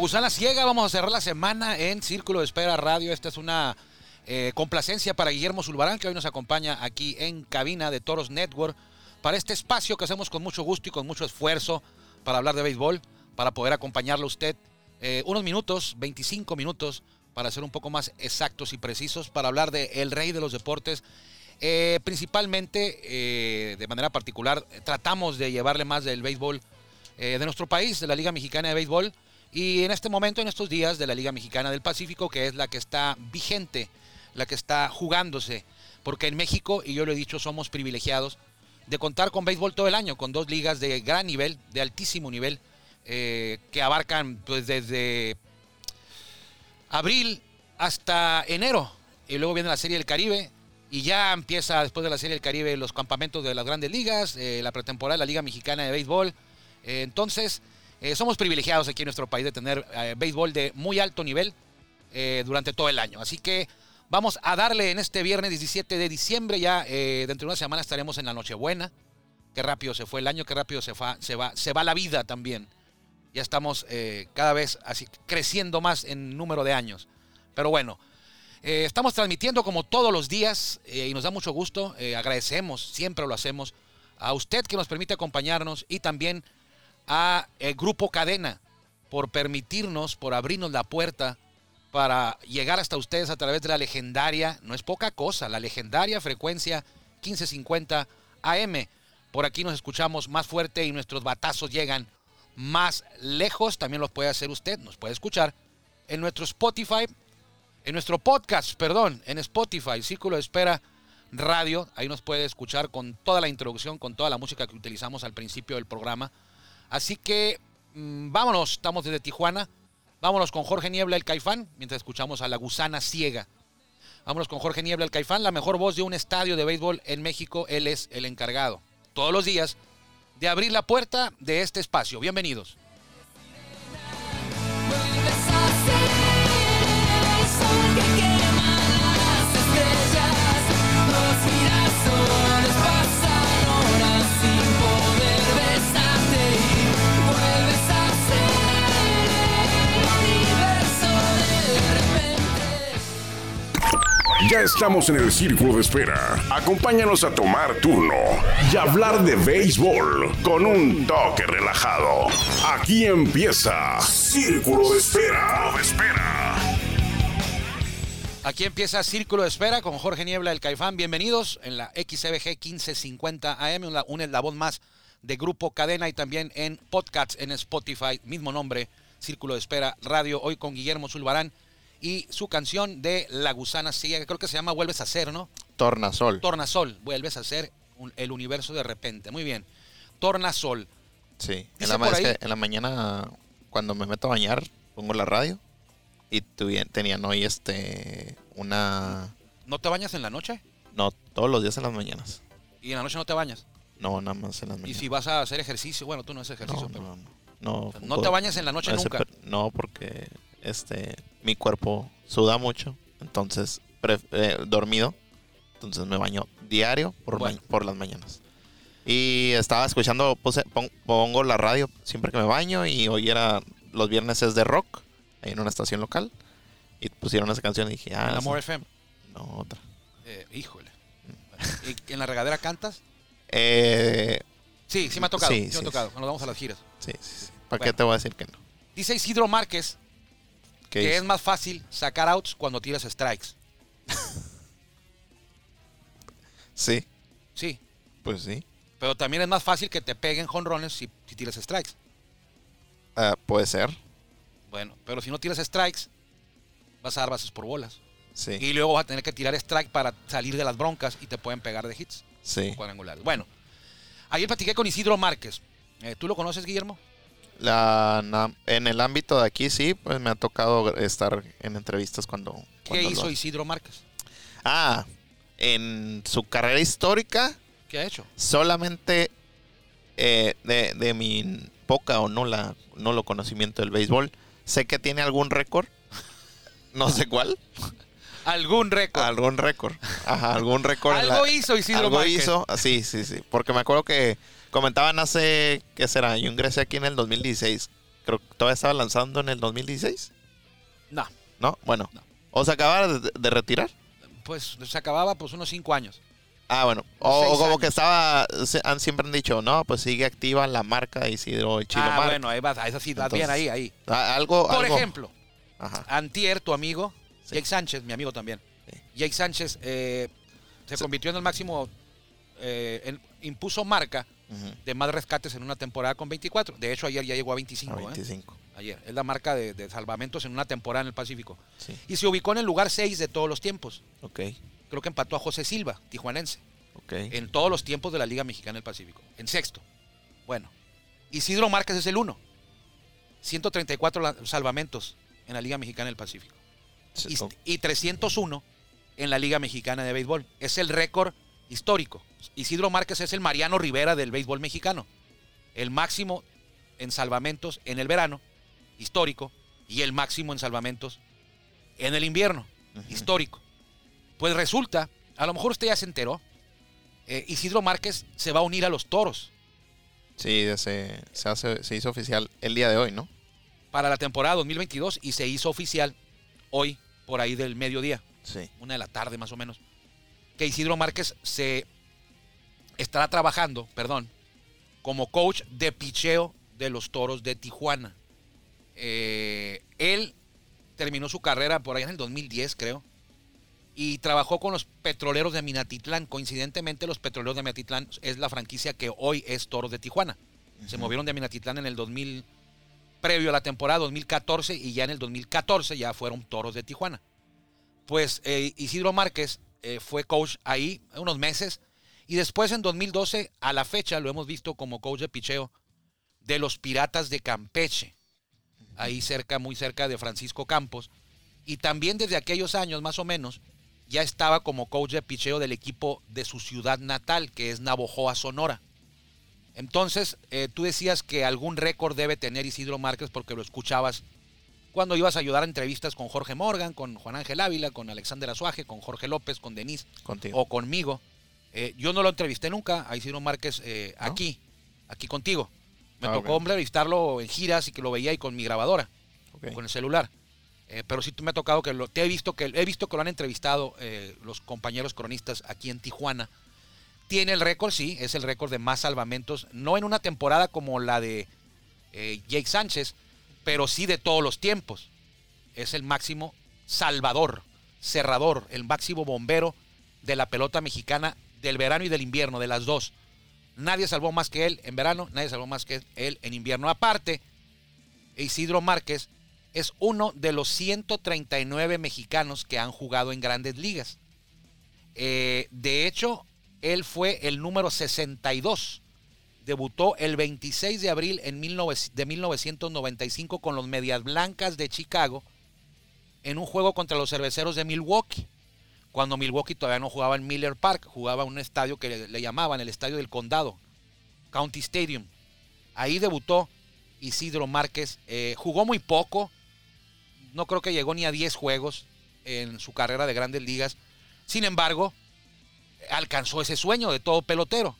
gusana ciega vamos a cerrar la semana en Círculo de Espera Radio. Esta es una eh, complacencia para Guillermo Zulbarán, que hoy nos acompaña aquí en cabina de Toros Network para este espacio que hacemos con mucho gusto y con mucho esfuerzo para hablar de béisbol, para poder acompañarlo a usted eh, unos minutos, 25 minutos, para ser un poco más exactos y precisos, para hablar de el rey de los deportes. Eh, principalmente, de manera particular, tratamos de llevarle más del béisbol de nuestro país, de la Liga Mexicana de Béisbol, y en este momento, en estos días, de la Liga Mexicana del Pacífico, que es la que está vigente, la que está jugándose, porque en México, y yo lo he dicho, somos privilegiados de contar con béisbol todo el año, con dos ligas de gran nivel, de altísimo nivel, eh, que abarcan pues desde abril hasta enero, y luego viene la Serie del Caribe, y ya empieza después de la Serie del Caribe los campamentos de las grandes ligas, eh, la pretemporada de la Liga Mexicana de Béisbol. Eh, entonces, eh, somos privilegiados aquí en nuestro país de tener eh, béisbol de muy alto nivel eh, durante todo el año. Así que vamos a darle en este viernes 17 de diciembre, ya dentro de una semana estaremos en la Nochebuena. Qué rápido se fue el año, qué rápido se, va, se va la vida también. Ya estamos cada vez así creciendo más en número de años. Pero bueno, estamos transmitiendo como todos los días y nos da mucho gusto. agradecemos, siempre lo hacemos, a usted que nos permite acompañarnos y también a el Grupo Cadena por permitirnos, por abrirnos la puerta para llegar hasta ustedes a través de la legendaria, no es poca cosa, la legendaria frecuencia 1550 AM. Por aquí nos escuchamos más fuerte y nuestros batazos llegan más lejos. También los puede hacer usted, nos puede escuchar en nuestro Spotify, en nuestro podcast, perdón, en Spotify, Círculo de Espera Radio. Ahí nos puede escuchar con toda la introducción, con toda la música que utilizamos al principio del programa. Así que mm, vámonos, estamos desde Tijuana. Vámonos con Jorge Niebla, el Caifán, mientras escuchamos a la gusana ciega. Vámonos con Jorge Niebla, el Caifán, la mejor voz de un estadio de béisbol en México. Él es el encargado, todos los días, de abrir la puerta de este espacio. Bienvenidos. Ya estamos en el círculo de espera. Acompáñanos a tomar turno y hablar de béisbol con un toque relajado. Aquí empieza Círculo de Espera. De espera. Aquí empieza Círculo de Espera con Jorge Niebla, el Caifán. Bienvenidos en la XBG 1550 AM, un, eslabón más de Grupo Cadena y también en podcasts en Spotify, mismo nombre, Círculo de Espera Radio, hoy con Guillermo Zulbarán y su canción de La Gusana Ciega, que creo que se llama Vuelves a ser, ¿no? Tornasol. Tornasol, vuelves a ser un- el universo de repente. Muy bien. Tornasol. Sí. En la, es que en la mañana, cuando me meto a bañar, pongo la radio y tenían hoy este una. ¿No te bañas en la noche? No, todos los días en las mañanas. Y en la noche no te bañas. No, nada más en las Y mañanas. si vas a hacer ejercicio, bueno, tú no haces ejercicio, no, pero no, no, no te bañas en la noche nunca. No, porque este mi cuerpo suda mucho, entonces eh, dormido, entonces me baño diario por, ma- por las mañanas. Y estaba escuchando, puse- pongo la radio siempre que me baño y hoy era los viernes es de rock ahí en una estación local y pusieron esa canción y dije, ah, En Amor sí. FM. no otra. Eh, híjole. ¿Y en la regadera cantas? Eh, Sí, sí me ha tocado. Sí, Sí, me sí, ha tocado. Cuando vamos a las giras. sí, sí, sí. ¿Para Bueno. qué te voy a decir que no? Dice Isidro Márquez ¿Qué que es más fácil sacar outs cuando tiras strikes. Sí, Sí. pues sí. Pero también es más fácil que te peguen jonrones si, si tiras strikes. Ah, puede ser, Bueno, pero si no tiras strikes, vas a dar bases por bolas. sí, Y luego vas a tener que tirar strike para salir de las broncas y te pueden pegar de hits sí. cuadrangulares. Bueno, ayer platiqué con Isidro Márquez. Eh, ¿Tú lo conoces, Guillermo? La, en el ámbito de aquí sí, pues me ha tocado estar en entrevistas cuando... ¿Qué hizo lo- Isidro Márquez? Ah, en su carrera histórica, ¿Qué ha hecho? solamente eh, de, de mi poca o no la no lo conocimiento del béisbol, sé que tiene algún récord, no sé cuál, Algún récord. algún récord, ajá, algún récord. Algo la- hizo Isidro algo Márquez. hizo, sí, sí, sí, porque me acuerdo que comentaban hace, ¿qué será? Yo ingresé aquí en el 2016, creo que todavía estaba lanzando en el 2016. No, ¿No? Bueno. No. ¿O se acababa de, de retirar? pues se acababa pues unos cinco años. Ah, bueno. O, como años. que estaba, han, siempre han dicho, no, pues sigue activa la marca Isidro Chilo ah, bueno, ahí vas, eso sí, vas bien Entonces, ahí, ahí. Ah, Algo, Por algo- ejemplo, Ajá. Antier, tu amigo, Sí. Jake Sánchez, mi amigo también. Sí. Jake Sánchez eh, se Sí. convirtió en el máximo, eh, impuso marca de más rescates en una temporada con 24. De hecho, ayer ya llegó a 25. A ¿eh? 25. Ayer. Es la marca de, de salvamentos en una temporada en el Pacífico. Sí. Y se ubicó en el lugar 6 de todos los tiempos. Ok. Creo que empató a José Silva, tijuanense, en todos los tiempos de la Liga Mexicana del Pacífico. En sexto. Bueno. Isidro Márquez es el 1. 134 la- salvamentos en la Liga Mexicana del Pacífico. Sí, y, ok. y 301 en la Liga Mexicana de Béisbol. Es el récord histórico. Isidro Márquez es el Mariano Rivera del béisbol mexicano. El máximo en salvamentos en el verano, histórico, y el máximo en salvamentos en el invierno, histórico. Pues resulta, a lo mejor usted ya se enteró, eh, Isidro Márquez se va a unir a los toros Sí, se, se, hace, se hizo oficial el día de hoy, ¿no? para la temporada 2022 y se hizo oficial hoy por ahí del mediodía. Sí. una de la tarde más o menos, que Isidro Márquez se estará trabajando, perdón, como coach de picheo de los toros de Tijuana. Eh, él terminó su carrera por ahí en el 2010, creo, y trabajó con los petroleros de Minatitlán. Coincidentemente, los petroleros de Minatitlán es la franquicia que hoy es Toros de Tijuana. Se movieron de Minatitlán en el 2000, previo a la temporada 2014, y ya en el 2014 ya fueron Toros de Tijuana pues eh, Isidro Márquez eh, fue coach ahí unos meses y después en 2012 a la fecha lo hemos visto como coach de picheo de los Piratas de Campeche, ahí cerca, muy cerca de Francisco Campos y también desde aquellos años más o menos ya estaba como coach de picheo del equipo de su ciudad natal que es Navojoa, Sonora. Entonces, eh, tú decías que algún récord debe tener Isidro Márquez porque lo escuchabas cuando ibas a ayudar a entrevistas con Jorge Morgan, con Juan Ángel Ávila, con Alexander Azuaje, con Jorge López, con Denise Contigo. o conmigo. Eh, yo no lo entrevisté nunca a Isidro Márquez eh, ¿No? aquí, aquí contigo. Me Ah, tocó ok. entrevistarlo en giras y que lo veía ahí con mi grabadora, Ok. con el celular. Eh, pero sí me ha tocado que lo, te he visto que he visto que lo han entrevistado eh, los compañeros cronistas aquí en Tijuana. Tiene el récord, sí, es el récord de más salvamentos, no en una temporada como la de Jake Sánchez, pero sí de todos los tiempos. Es el máximo salvador, cerrador, el máximo bombero de la pelota mexicana del verano y del invierno, de las dos. Nadie salvó más que él en verano, nadie salvó más que él en invierno. Aparte, Isidro Márquez es uno de los 139 mexicanos que han jugado en grandes ligas. Eh, de hecho, él fue el número 62. Debutó el 26 de abril en 19 de 1995 con los Medias Blancas de Chicago en un juego contra los Cerveceros de Milwaukee. Cuando Milwaukee todavía no jugaba en Miller Park, jugaba un estadio que le, le llamaban el Estadio del Condado, County Stadium. Ahí debutó Isidro Márquez. eh, jugó muy poco, no creo que llegó ni a 10 juegos en su carrera de grandes ligas. Sin embargo, alcanzó ese sueño de todo pelotero.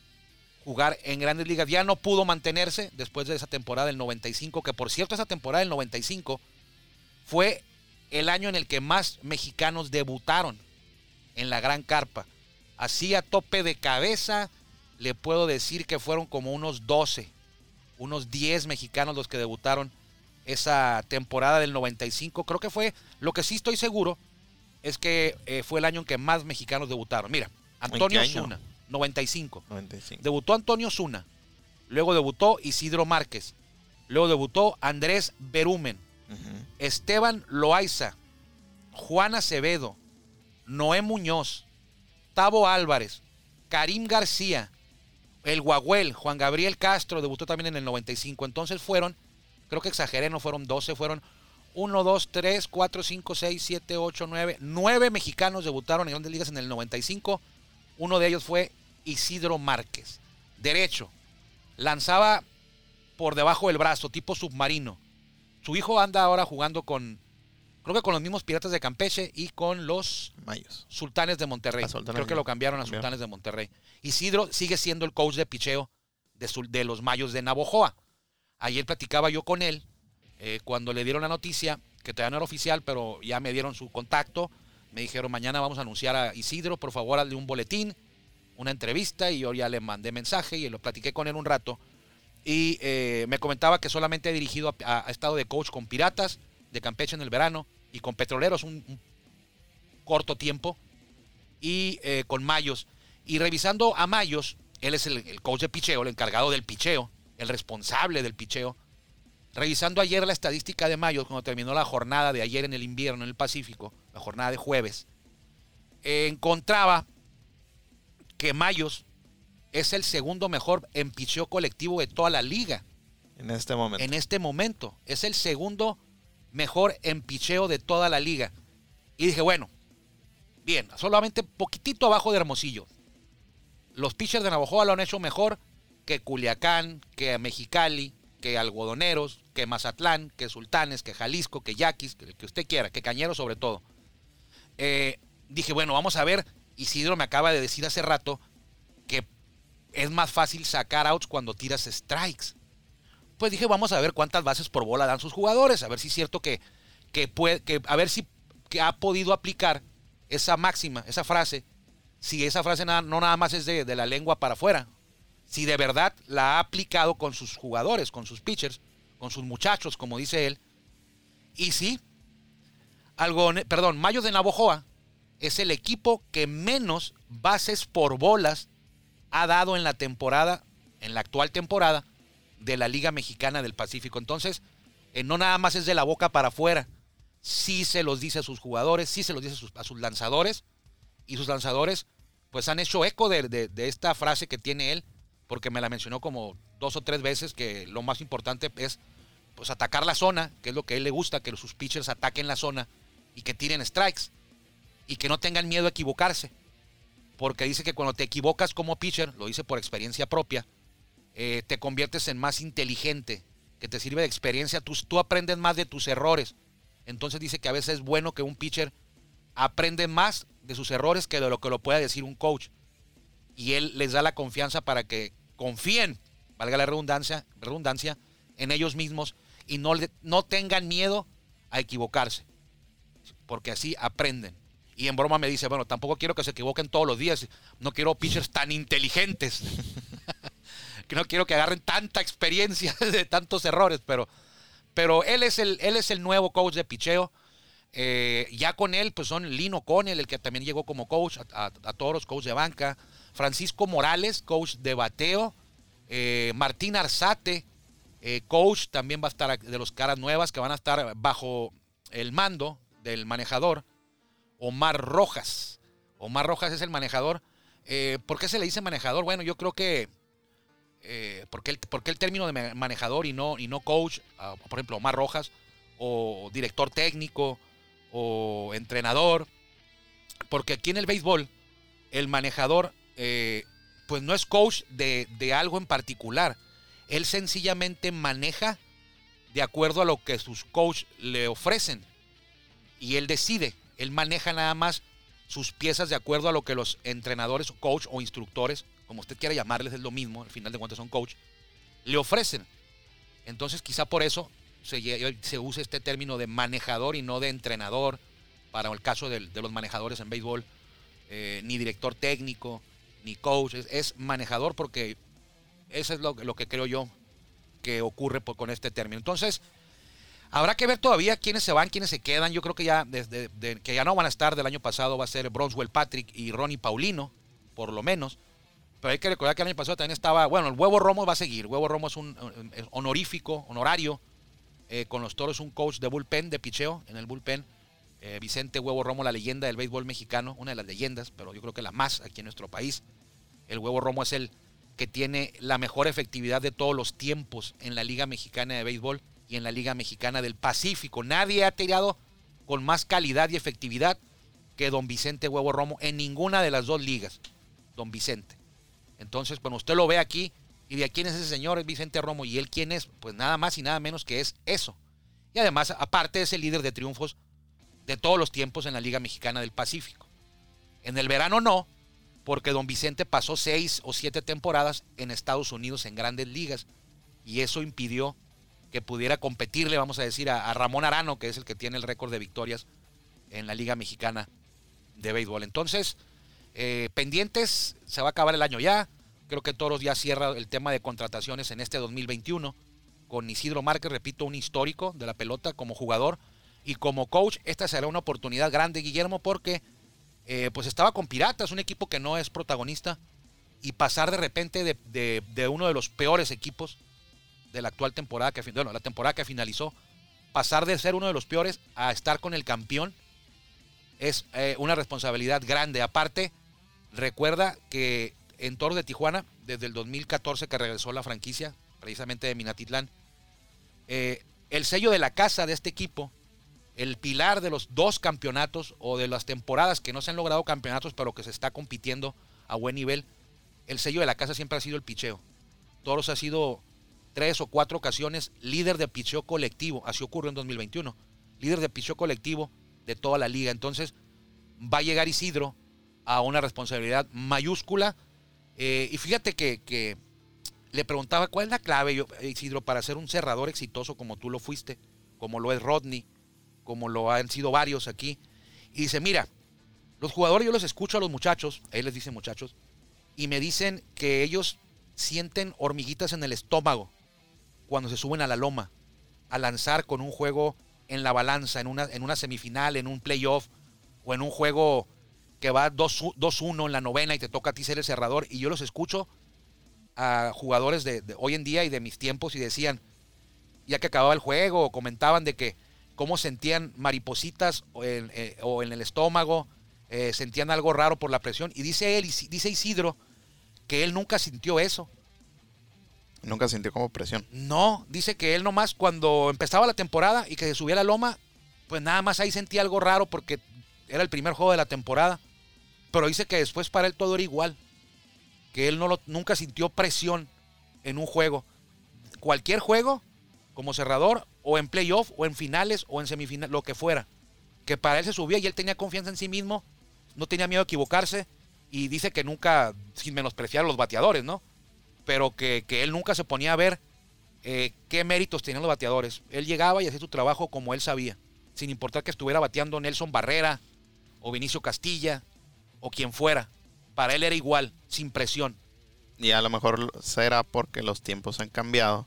Jugar en grandes ligas. Ya no pudo mantenerse después de esa temporada del 95, que por cierto esa temporada del 95 fue el año en el que más mexicanos debutaron en la gran carpa. Así a tope de cabeza, le puedo decir que fueron como unos 12, unos 10 mexicanos los que debutaron esa temporada del 95. Creo que fue, lo que sí estoy seguro, es que eh, fue el año en que más mexicanos debutaron. Mira, Antonio? Zuna, 95. 95. Debutó Antonio Zuna. Luego debutó Isidro Márquez. Luego debutó Andrés Berumen. Ujú. Esteban Loaiza. Juan Acevedo. Noé Muñoz. Tavo Álvarez. Karim García. El Guagüel. Juan Gabriel Castro debutó también en el 95. Entonces fueron, creo que exageré, no fueron 12, fueron 1, 2, 3, 4, 5, 6, 7, 8, 9. 9 mexicanos debutaron en grandes ligas en el 95. Uno de ellos fue Isidro Márquez. Derecho. Lanzaba por debajo del brazo, tipo submarino. Su hijo anda ahora jugando con, creo que con los mismos Piratas de Campeche y con los Mayos. Sultanes de Monterrey. Ah, Sultanes creo que lo cambiaron a cambiaron. Sultanes de Monterrey. Isidro sigue siendo el coach de picheo de los Mayos de Navojoa. Ayer platicaba yo con él Eh, cuando le dieron la noticia, que todavía no era oficial, pero ya me dieron su contacto, me dijeron, mañana vamos a anunciar a Isidro, por favor, hazle un boletín, una entrevista, y yo ya le mandé mensaje y lo platiqué con él un rato. Y eh, me comentaba que solamente ha dirigido, a, a estado de coach con Piratas, de Campeche en el verano, y con Petroleros un, corto tiempo, y eh, con Mayos. Y revisando a Mayos, él es el, coach de picheo, el encargado del picheo, el responsable del picheo. Revisando ayer la estadística de Mayos, cuando terminó la jornada de ayer en el invierno en el Pacífico, la jornada de jueves, encontraba que Mayos es el segundo mejor en picheo colectivo de toda la liga En este momento. en este momento. Es el segundo mejor en picheo de toda la liga. Y dije, bueno, bien, solamente poquitito abajo de Hermosillo. Los pitchers de Navajoa lo han hecho mejor que Culiacán, que Mexicali, que Algodoneros, que Mazatlán, que Sultanes, que Jalisco, que Yaquis, que que usted quiera, que Cañero sobre todo. Eh, dije, bueno, vamos a ver. Isidro me acaba de decir hace rato que es más fácil sacar outs cuando tiras strikes. Pues dije, vamos a ver cuántas bases por bola dan sus jugadores, a ver si es cierto que, que puede, que, a ver si que ha podido aplicar esa máxima, esa frase, si esa frase nada- no nada más es de, de la lengua para afuera, si de verdad la ha aplicado con sus jugadores, con sus pitchers, con sus muchachos, como dice él. Y sí, algo, perdón, Mayos de Navojoa es el equipo que menos bases por bolas ha dado en la temporada, en la actual temporada de la Liga Mexicana del Pacífico. Entonces, eh, no nada más es de la boca para afuera, sí se los dice a sus jugadores, sí se los dice a sus, lanzadores, y sus lanzadores pues han hecho eco de, de- de esta frase que tiene él, porque me la mencionó como dos o tres veces, que lo más importante es pues atacar la zona, que es lo que a él le gusta, que sus pitchers ataquen la zona y que tiren strikes y que no tengan miedo a equivocarse. Porque dice que cuando te equivocas como pitcher, lo dice por experiencia propia, eh, te conviertes en más inteligente, que te sirve de experiencia, tú, tú aprendes más de tus errores. Entonces dice que a veces es bueno que un pitcher aprende más de sus errores que de lo que lo pueda decir un coach. Y él les da la confianza para que confíen, valga la redundancia, redundancia en ellos mismos y no, no tengan miedo a equivocarse. Porque así aprenden. Y en broma me dice, bueno, tampoco quiero que se equivoquen todos los días. No quiero pitchers tan inteligentes. que no quiero que agarren tanta experiencia de tantos errores, pero, pero él, es el, él es el nuevo coach de picheo. Eh, ya con él, pues son Lino Conel, el que también llegó como coach a, a toros, coach de banca. Francisco Morales, coach de bateo. Eh, Martín Arzate, eh, coach, también va a estar de los caras nuevas que van a estar bajo el mando del manejador. Omar Rojas. Omar Rojas es el manejador. Eh, ¿Por qué se le dice manejador? Bueno, yo creo que. Eh, ¿por, qué el, el término de ma- manejador y no, y no coach? Ah, por ejemplo, Omar Rojas, o director técnico, o entrenador. Porque aquí en el béisbol, el manejador, eh, pues no es coach de, de algo en particular. Él sencillamente maneja de acuerdo a lo que sus coach le ofrecen. Y él decide. Él maneja nada más sus piezas de acuerdo a lo que los entrenadores, coach o instructores, como usted quiera llamarles, es lo mismo, al final de cuentas son coach, le ofrecen. Entonces quizá por eso se, se usa este término de manejador y no de entrenador para el caso de, los manejadores en béisbol, eh, ni director técnico, ni coach, es, manejador porque eso es lo, que creo yo que ocurre con este término. Entonces, habrá que ver todavía quiénes se van, quiénes se quedan. Yo creo que ya desde de- que ya no van a estar del año pasado va a ser Bronswell Patrick y Ronnie Paulino, por lo menos. Pero hay que recordar que el año pasado también estaba, bueno, el Huevo Romo va a seguir. Huevo Romo es un honorífico, honorario. eh, con los toros, un coach de bullpen, de picheo en el bullpen. Eh, Vicente Huevo Romo, la leyenda del béisbol mexicano, una de las leyendas, pero yo creo que la más aquí en nuestro país. El Huevo Romo es el que tiene la mejor efectividad de todos los tiempos en la Liga Mexicana de Béisbol y en la Liga Mexicana del Pacífico. Nadie ha tirado con más calidad y efectividad que don Vicente Huevo Romo en ninguna de las dos ligas. Don Vicente. Entonces, cuando usted lo ve aquí y de quién es ese señor, es Vicente Romo, y él quién es, pues nada más y nada menos que es eso. Y además, aparte es el líder de triunfos de todos los tiempos en la Liga Mexicana del Pacífico. En el verano no, porque don Vicente pasó seis o siete temporadas en Estados Unidos en grandes ligas y eso impidió que pudiera competirle, vamos a decir, a, Ramón Arano, que es el que tiene el récord de victorias en la Liga Mexicana de Béisbol. Entonces, eh, pendientes, se va a acabar el año ya. Creo que Toros ya cierra el tema de contrataciones en este 2021 con Isidro Márquez, repito, un histórico de la pelota como jugador y como coach. Esta será una oportunidad grande, Guillermo, porque eh, pues estaba con Piratas, un equipo que no es protagonista, y pasar de repente de uno de los peores equipos de la actual temporada, que, bueno, la temporada que finalizó, pasar de ser uno de los peores a estar con el campeón es eh, una responsabilidad grande. Aparte, recuerda que en Toros de Tijuana, desde el 2014 que regresó la franquicia, precisamente de Minatitlán, eh, el sello de la casa de este equipo, el pilar de los dos campeonatos o de las temporadas que no se han logrado campeonatos, pero que se está compitiendo a buen nivel, el sello de la casa siempre ha sido el picheo. Toros ha sido tres o cuatro ocasiones líder de picheo colectivo, así ocurrió en 2021, líder de picheo colectivo de toda la liga. Entonces va a llegar Isidro a una responsabilidad mayúscula. eh, y fíjate que, que le preguntaba cuál es la clave, yo, Isidro, para ser un cerrador exitoso como tú lo fuiste, como lo es Rodney, como lo han sido varios aquí. Y dice, mira, los jugadores yo los escucho a los muchachos, él les dice muchachos, y me dicen que ellos sienten hormiguitas en el estómago cuando se suben a la loma a lanzar con un juego en la balanza, en una, en una semifinal, en un playoff o en un juego que va 2 2-1 en la novena y te toca a ti ser el cerrador. Y yo los escucho a jugadores de, hoy en día y de mis tiempos y decían, ya que acababa el juego, comentaban de que cómo sentían maripositas o en, eh, o en el estómago, eh, sentían algo raro por la presión. Y dice él, dice Isidro, que él nunca sintió eso. Nunca sintió como presión. No, dice que él nomás cuando empezaba la temporada y que se subía a la loma, pues nada más ahí sentía algo raro porque era el primer juego de la temporada. Pero dice que después para él todo era igual. Que él no lo- nunca sintió presión en un juego. Cualquier juego, como cerrador, o en playoff, o en finales, o en semifinales, lo que fuera. Que para él se subía y él tenía confianza en sí mismo, no tenía miedo a equivocarse. Y dice que nunca, sin menospreciar a los bateadores, ¿no? Pero que, que él nunca se ponía a ver eh, qué méritos tenían los bateadores. Él llegaba y hacía su trabajo como él sabía, sin importar que estuviera bateando Nelson Barrera o Vinicio Castilla o quien fuera. Para él era igual, sin presión. Y a lo mejor será porque los tiempos han cambiado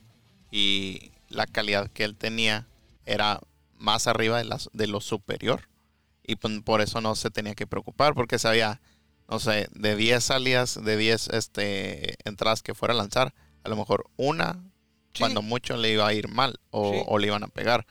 y la calidad que él tenía era más arriba de, las, de lo superior. Y pues por eso no se tenía que preocupar porque sabía, no sé, de 10 salidas, de 10 este, entradas que fuera a lanzar, a lo mejor una, Sí. cuando mucho le iba a ir mal o, Sí. o le iban a pegar.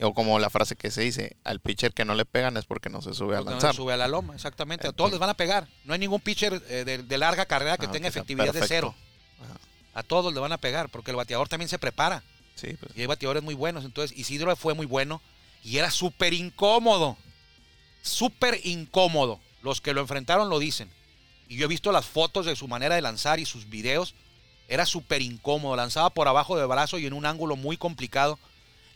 O como la frase que se dice, al pitcher que no le pegan es porque no se sube a Porque no lanzar. se sube a la loma, exactamente. A todos les van a pegar. No hay ningún pitcher eh, de, de larga carrera que Ah, tenga que efectividad de cero. Ajá. A todos le van a pegar, porque el bateador también se prepara. Sí, pues. Y hay bateadores muy buenos. Entonces, Isidro fue muy bueno y era súper incómodo. Súper incómodo. Los que lo enfrentaron lo dicen. Y yo he visto las fotos de su manera de lanzar y sus videos. Era súper incómodo. Lanzaba por abajo del brazo y en un ángulo muy complicado.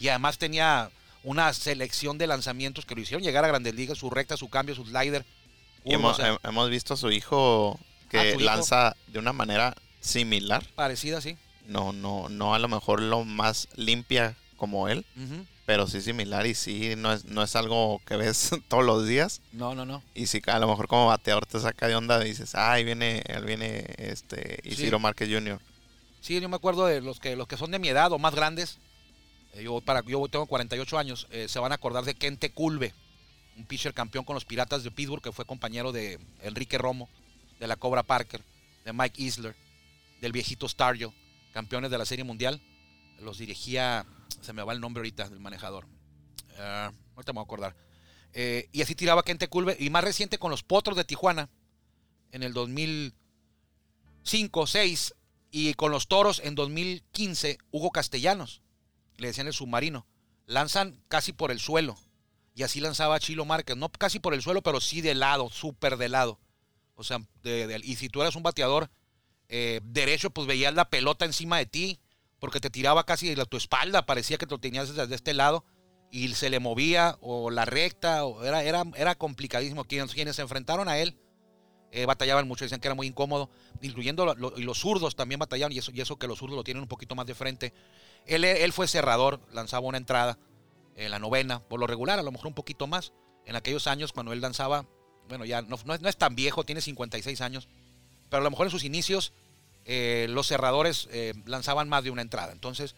Y además tenía una selección de lanzamientos que lo hicieron llegar a grandes ligas. Su recta, su cambio, su slider. Y hemos, o sea, hem- hemos visto a su hijo que Ah, hijo. lanza de una manera similar. parecida, sí. No, no, no a lo mejor lo más limpia como él. Pero sí similar y sí no es, no es algo que ves todos los días. No, no, no. Y si a lo mejor como bateador te saca de onda y dices, ay, viene, él viene este Isidro Sí. Márquez Jr. Sí, yo me acuerdo de los que los que son de mi edad o más grandes. eh, yo para yo tengo 48 años, eh, se van a acordar de Kente Culve, un pitcher campeón con los Piratas de Pittsburgh que fue compañero de Enrique Romo, de la Cobra Parker, de Mike Isler, del viejito Stargell, campeones de la Serie Mundial. Los dirigía, se me va el nombre ahorita del manejador. Ah, ahorita me voy a acordar. Eh, y así tiraba Kente Culve y más reciente con los Potros de Tijuana en el 2005, 6 y con los toros en 2015, Hugo Castellanos, le decían el submarino, lanzan casi por el suelo. Y así lanzaba Chilo Márquez, no casi por el suelo, pero sí de lado, súper de lado. O sea, de- y si tú eras un bateador eh, derecho, pues veías la pelota encima de ti, porque te tiraba casi de tu espalda, parecía que te lo tenías desde este lado, y se le movía, o la recta, o era, era, era complicadísimo. Quienes, quienes se enfrentaron a él eh, batallaban mucho, decían que era muy incómodo, incluyendo y los zurdos también batallaban, y eso, y eso que los zurdos lo tienen un poquito más de frente. Él, él fue cerrador, lanzaba una entrada en la novena, por lo regular, a lo mejor un poquito más. En aquellos años cuando él lanzaba, bueno, ya no, no es, no es tan viejo, tiene 56 años, pero a lo mejor en sus inicios eh, los cerradores eh, lanzaban más de una entrada. Entonces,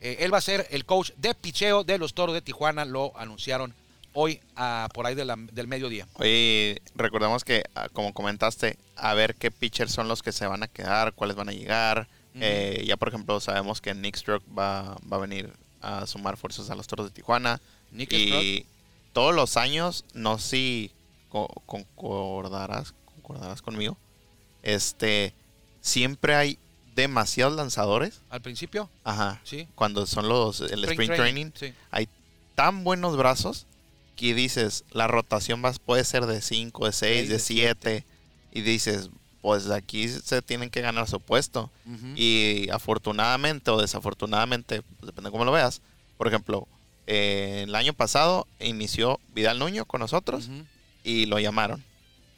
eh, él va a ser el coach de picheo de los Toros de Tijuana, lo anunciaron hoy a, por ahí de la- del mediodía. Oye, recordemos que, ah, como comentaste, a ver qué pitchers son los que se van a quedar, cuáles van a llegar. Ya, por ejemplo, sabemos que Nick Stroke va, va a venir a sumar fuerzas a los Toros de Tijuana. Nick y todos los años, no sé si co- concordarás, concordarás conmigo, este, siempre hay demasiados lanzadores. al principio, Ajá. sí. Cuando son los, el sprint, training, sí. hay tan buenos brazos que dices, la rotación va, puede ser de 5, de 6, Seis, de de 7. Y dices, pues aquí se tienen que ganar su puesto. Y afortunadamente o desafortunadamente, pues, depende de cómo lo veas. Por ejemplo, eh, el año pasado inició Vidal Nuño con nosotros y lo llamaron.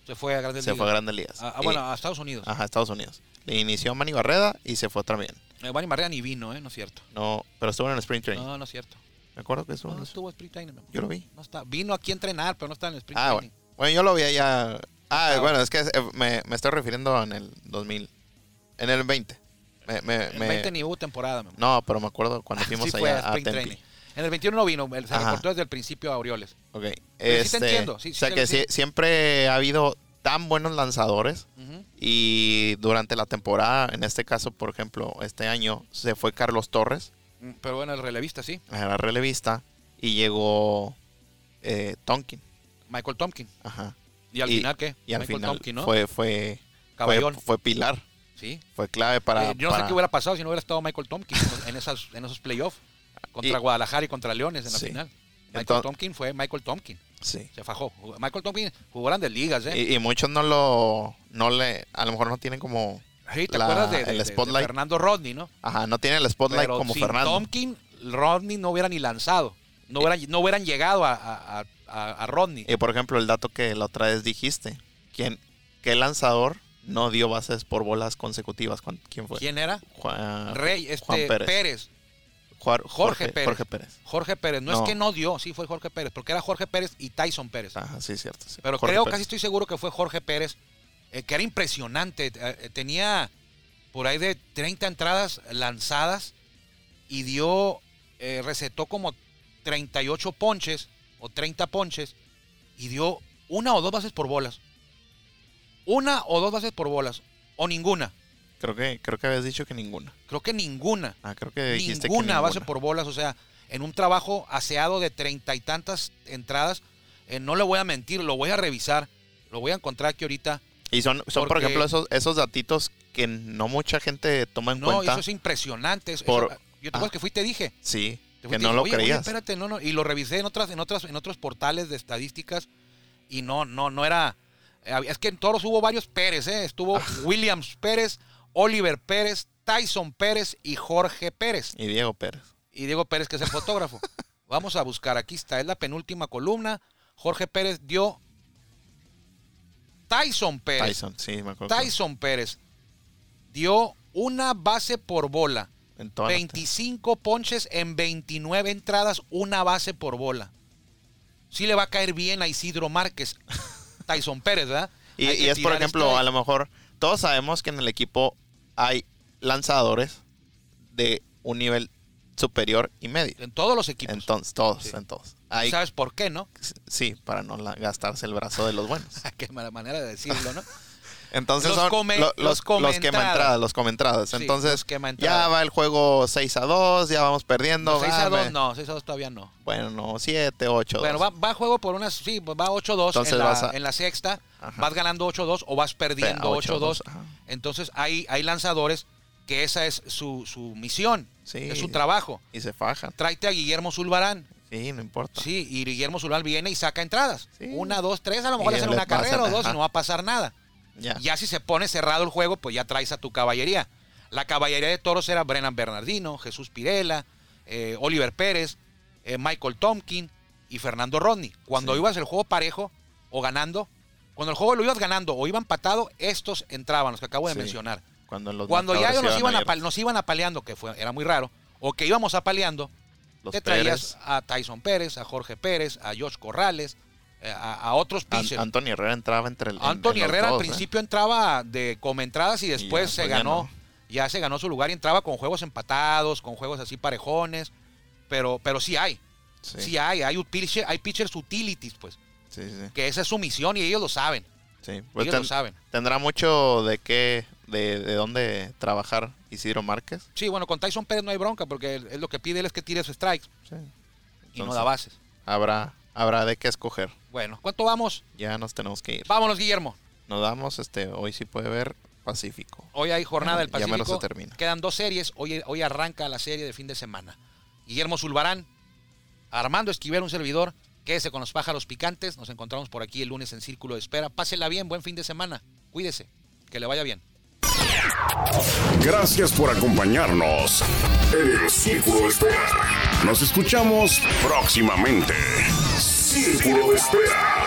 Se fue a Grandes se Ligas. fue a Grandes Ligas. Ah, ah, Y- bueno, a Estados Unidos. ajá, Estados Unidos. Le inició Manny Barreda y se fue también. Eh, Manny Barrera ni vino, ¿eh? No es cierto. No, pero estuvo en el sprint training. No, no es cierto. Me acuerdo que estuvo No, el- estuvo en sprint training. mi amor. Yo lo vi. No está. Vino aquí a entrenar, pero no está en el sprint Ah, training. bueno. Bueno, yo lo vi allá. Ah, Ah, bueno, es que eh, me, me estoy refiriendo en el 2000. En el 20. Me, me- En me- 20 ni hubo temporada, mi amor. no, pero me acuerdo cuando fuimos sí fue a allá a sprint Tempe. training. En el 21 no vino, se reportó desde el principio a Orioles. Ok. Pero sí te Este, entiendo, sí, o sea que siempre ha habido tan buenos lanzadores y durante la temporada, en este caso, por ejemplo, este año se fue Carlos Torres, Mm, Pero bueno, el relevista sí. era relevista, y llegó eh, Tonkin. Michael Tompkin. Ajá. ¿Y al Y- final qué? Y al Michael final Tompkin, ¿no? fue, fue, fue, Caballón. fue pilar, Sí. fue clave para... Eh, yo no sé qué hubiera pasado si no hubiera estado Michael Tompkin en, esas, en esos playoffs contra Y- Guadalajara y contra Leones en la Sí. final. Michael Enton- Tompkin fue Michael Tompkin. Sí. Se fajó. Michael Tompkin jugó grandes ligas, ¿eh? Y, y muchos no lo, no le, a lo mejor no tienen como, Sí, ¿te la- acuerdas de, de- el de- de spotlight? Fernando Rodney, no? ajá, no tienen el spotlight Pero como sin Fernando. Tompkin, Rodney no hubiera ni lanzado. No hubieran, no hubieran llegado a, a, a, a Rodney. Y por ejemplo, el dato que la otra vez dijiste, ¿quién, ¿qué lanzador no dio bases por bolas consecutivas? ¿Cuán- ¿Quién fue? ¿Quién era? Juan, Rey, este, Juan Pérez. Pérez. Jorge Pérez. Jorge Pérez. Jorge Pérez. No, No. es que no dio, sí fue Jorge Pérez, porque era Jorge Pérez y Tyson Pérez. Ajá, sí, cierto. sí. Pero Jorge creo, Pérez. casi estoy seguro que fue Jorge Pérez, eh, que era impresionante. eh, eh, tenía por ahí de 30 entradas lanzadas y dio, eh, recetó como 38 ponches o 30 ponches y dio una o dos bases por bolas. Una o dos bases por bolas. O ninguna. Creo que, creo que habías dicho que ninguna. Creo que ninguna. Ah, creo que dijiste ninguna, que base ninguna. por bolas. O sea, en un trabajo aseado de treinta y tantas entradas, eh, no le voy a mentir, lo voy a revisar. Lo voy a encontrar aquí ahorita. Y son, son por ejemplo, esos, esos datitos que no mucha gente toma en No, cuenta. eso es impresionante. Eso- Por- eso- yo te acuerdas ah. que fui y te dije. Sí, Te que te no dije, lo "Oye, oye, creías. espérate, no, no. Y lo revisé en otras, en otras, en otros portales de estadísticas y no, no, no era. eh, Es que en toros hubo varios Pérez, ¿eh? Estuvo Ah. Williams Pérez, Oliver Pérez, Tyson Pérez y Jorge Pérez. Y Diego Pérez. y Diego Pérez, que es el fotógrafo. Vamos a buscar, aquí está, es la penúltima columna. Jorge Pérez dio. Tyson Pérez. Tyson, sí, me acuerdo. Tyson Pérez dio una base por bola. En toda la- 25 ponches en 29 entradas, una base por bola. Sí le va a caer bien a Isidro Márquez. Tyson Pérez, ¿verdad? Y, y es, por ejemplo, a lo mejor todos sabemos que en el equipo hay lanzadores de un nivel superior y medio. En todos los equipos. Entonces, todos, Sí. en todos. Hay, ¿Sabes por qué, no? sí, para no la- gastarse el brazo de los buenos. Qué mala manera de decirlo, ¿no? Entonces Los son come- lo- los los, come los quema entradas. entradas, los come entradas. Sí, Entonces, los ya va el juego 6 a 2, ya vamos perdiendo. No, 6 a ah, 2 me- no, 6 a 2 todavía no. Bueno, no, 7, 8, Bueno, va, va juego por unas, sí, va 8-2 Entonces en, la, a- en la sexta, Ajá. vas ganando 8-2 o vas perdiendo 8-2. ajá. Entonces hay, hay lanzadores que esa es su, su misión, Sí. es su trabajo. Y se fajan. Tráete a Guillermo Zulbarán. Sí, no importa. Sí, y Guillermo Zulbarán viene y saca entradas. Sí. Una, dos, tres, a lo mejor hacen una carrera o dos y no va a pasar nada. Ya. Ya si se pone cerrado el juego, pues ya traes a tu caballería. La caballería de toros era Brennan Bernardino, Jesús Pirela, eh, Oliver Pérez, eh, Michael Tompkin y Fernando Rodney. Cuando Sí. ibas el juego parejo o ganando, cuando el juego lo ibas ganando o iba empatado, estos entraban, los que acabo de Sí. mencionar. Cuando, los Cuando ya ellos nos iban, abiertos. nos iban apaleando, que fue, era muy raro, o que íbamos apaleando, Los te traías Pérez. a Tyson Pérez, a Jorge Pérez, a Josh Corrales, a, a otros An- pitchers. Anthony Herrera entraba entre el. Anthony en Herrera al ¿eh? principio entraba de como entradas y después se pues ganó, no. ya se ganó su lugar y entraba con juegos empatados, con juegos así parejones, pero, pero sí hay, Sí, sí, hay, hay, pitcher- hay pitchers utilities, pues, sí, sí. que esa es su misión y ellos lo saben, sí. Pues ellos ten- lo saben. tendrá mucho de qué, de, de dónde trabajar Isidro Márquez. Sí, bueno, con Tyson Pérez no hay bronca porque él- él lo que pide él es que tire sus strikes Sí. y no da bases. Habrá, habrá de qué escoger. Bueno, ¿cuánto vamos? Ya nos tenemos que ir. Vámonos, Guillermo. Nos damos, este, hoy sí puede ver Pacífico. Hoy hay jornada del Ya menos Pacífico. se termina. Quedan dos series. Hoy, hoy arranca la serie de fin de semana. Guillermo Zulbarán, Armando Esquivel, un servidor. Quédese con los pájaros picantes. Nos encontramos por aquí el lunes en Círculo de Espera. Pásela bien, buen fin de semana. Cuídese, que le vaya bien. Gracias por acompañarnos en el Círculo de Espera. Nos escuchamos próximamente. Círculo de Espera.